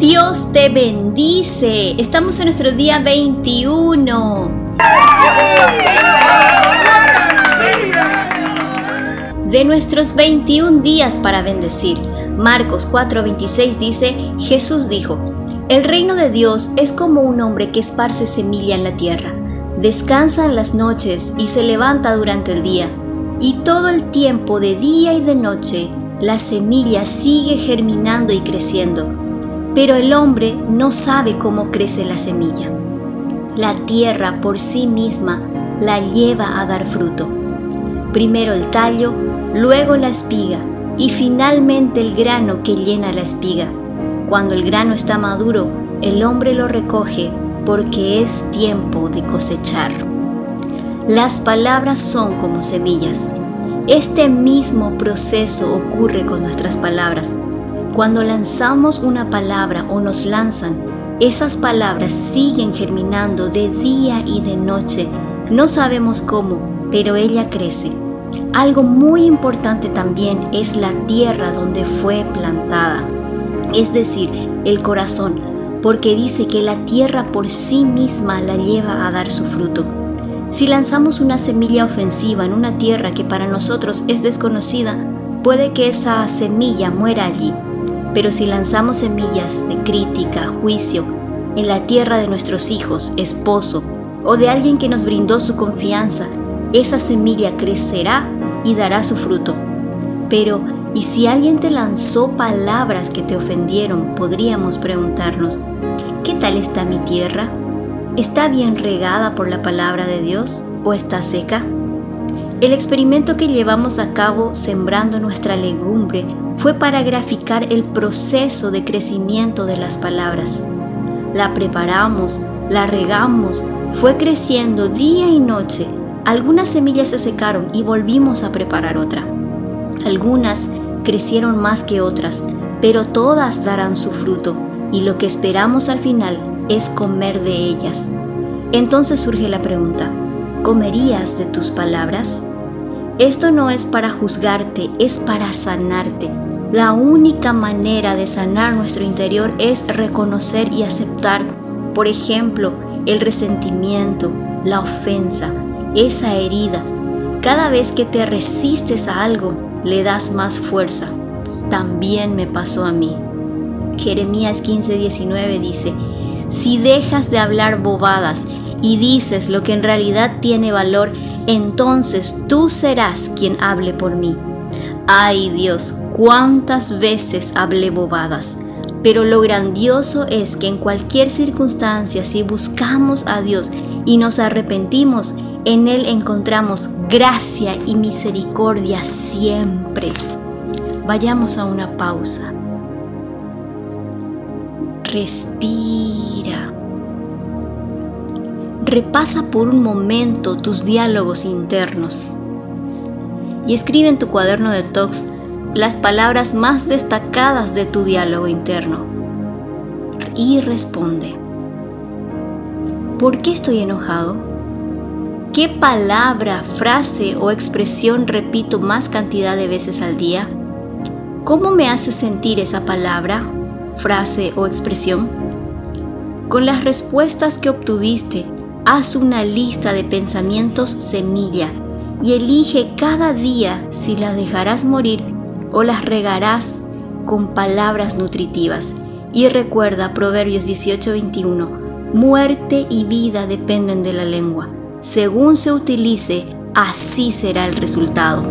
Dios te bendice. Estamos en nuestro día 21. De nuestros 21 días para bendecir. Marcos 4:26 dice, Jesús dijo, El reino de Dios es como un hombre que esparce semilla en la tierra. Descansa en las noches y se levanta durante el día. Y todo el tiempo de día y de noche la semilla sigue germinando y creciendo, pero el hombre no sabe cómo crece la semilla. La tierra por sí misma la lleva a dar fruto. Primero el tallo, luego la espiga y finalmente el grano que llena la espiga. Cuando el grano está maduro, el hombre lo recoge porque es tiempo de cosechar. Las palabras son como semillas este mismo proceso ocurre con nuestras palabras. Cuando lanzamos una palabra o nos lanzan, esas palabras siguen germinando de día y de noche. No sabemos cómo, pero ella crece. Algo muy importante también es la tierra donde fue plantada, es decir, el corazón, porque dice que la tierra por sí misma la lleva a dar su fruto. Si lanzamos una semilla ofensiva en una tierra que para nosotros es desconocida, puede que esa semilla muera allí. Pero si lanzamos semillas de crítica, juicio, en la tierra de nuestros hijos, esposo o de alguien que nos brindó su confianza, esa semilla crecerá y dará su fruto. Pero, ¿y si alguien te lanzó palabras que te ofendieron? Podríamos preguntarnos, ¿qué tal está mi tierra? ¿Está bien regada por la palabra de Dios o está seca? El experimento que llevamos a cabo sembrando nuestra legumbre fue para graficar el proceso de crecimiento de las palabras. La preparamos, la regamos, fue creciendo día y noche. Algunas semillas se secaron y volvimos a preparar otra. Algunas crecieron más que otras, pero todas darán su fruto y lo que esperamos al final es comer de ellas. Entonces surge la pregunta, ¿comerías de tus palabras? Esto no es para juzgarte, es para sanarte. La única manera de sanar nuestro interior es reconocer y aceptar, por ejemplo, el resentimiento, la ofensa, esa herida. Cada vez que te resistes a algo, le das más fuerza. También me pasó a mí. Jeremías 15:19 dice, si dejas de hablar bobadas y dices lo que en realidad tiene valor, entonces tú serás quien hable por mí. Ay Dios, cuántas veces hablé bobadas. Pero lo grandioso es que en cualquier circunstancia, si buscamos a Dios y nos arrepentimos, en Él encontramos gracia y misericordia siempre. Vayamos a una pausa. Respira. Repasa por un momento tus diálogos internos y escribe en tu cuaderno de talks las palabras más destacadas de tu diálogo interno y responde. ¿Por qué estoy enojado? ¿Qué palabra, frase o expresión repito más cantidad de veces al día? ¿Cómo me hace sentir esa palabra frase o expresión? Con las respuestas que obtuviste, haz una lista de pensamientos semilla y elige cada día si las dejarás morir o las regarás con palabras nutritivas. Y recuerda Proverbios 18:21, muerte y vida dependen de la lengua. Según se utilice, así será el resultado.